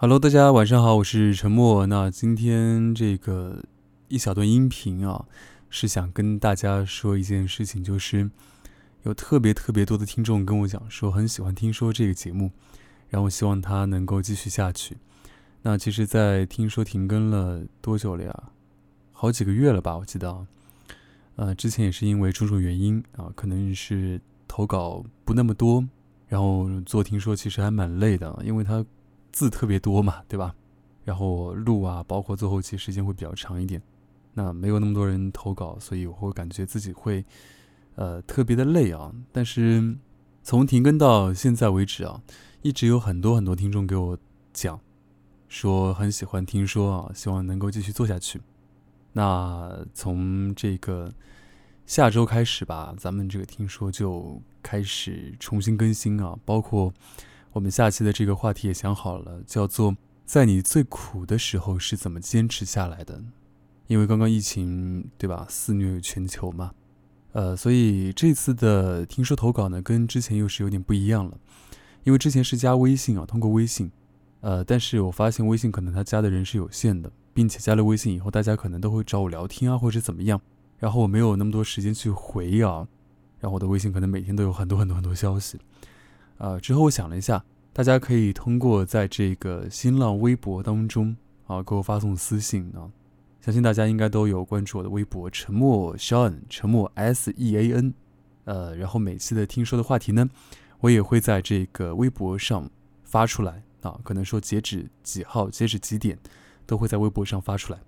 Hello，大家晚上好，我是陈默。那今天这个一小段音频啊，是想跟大家说一件事情，就是有特别特别多的听众跟我讲说很喜欢听说这个节目，然后希望它能够继续下去。那其实，在听说停更了多久了呀？好几个月了吧，我记得啊。呃，之前也是因为种种原因啊，可能是投稿不那么多，然后做听说其实还蛮累的，因为它。字特别多嘛，对吧？然后录啊，包括做后期时间会比较长一点。那没有那么多人投稿，所以我会感觉自己会，呃，特别的累啊。但是从停更到现在为止啊，一直有很多很多听众给我讲，说很喜欢听说啊，希望能够继续做下去。那从这个下周开始吧，咱们这个听说就开始重新更新啊，包括。我们下期的这个话题也想好了，叫做“在你最苦的时候是怎么坚持下来的”。因为刚刚疫情，对吧，肆虐全球嘛，呃，所以这次的听说投稿呢，跟之前又是有点不一样了。因为之前是加微信啊，通过微信，呃，但是我发现微信可能他加的人是有限的，并且加了微信以后，大家可能都会找我聊天啊，或者怎么样，然后我没有那么多时间去回啊，然后我的微信可能每天都有很多很多很多消息。呃，之后我想了一下，大家可以通过在这个新浪微博当中啊给我发送私信啊，相信大家应该都有关注我的微博“沉默 Sean”，沉默 S E A N，呃，然后每期的听说的话题呢，我也会在这个微博上发出来啊，可能说截止几号、截止几点，都会在微博上发出来，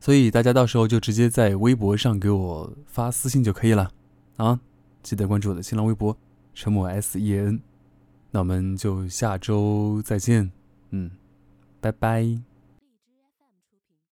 所以大家到时候就直接在微博上给我发私信就可以了。啊，记得关注我的新浪微博“沉默 S E A N”。那我们就下周再见，嗯，拜拜。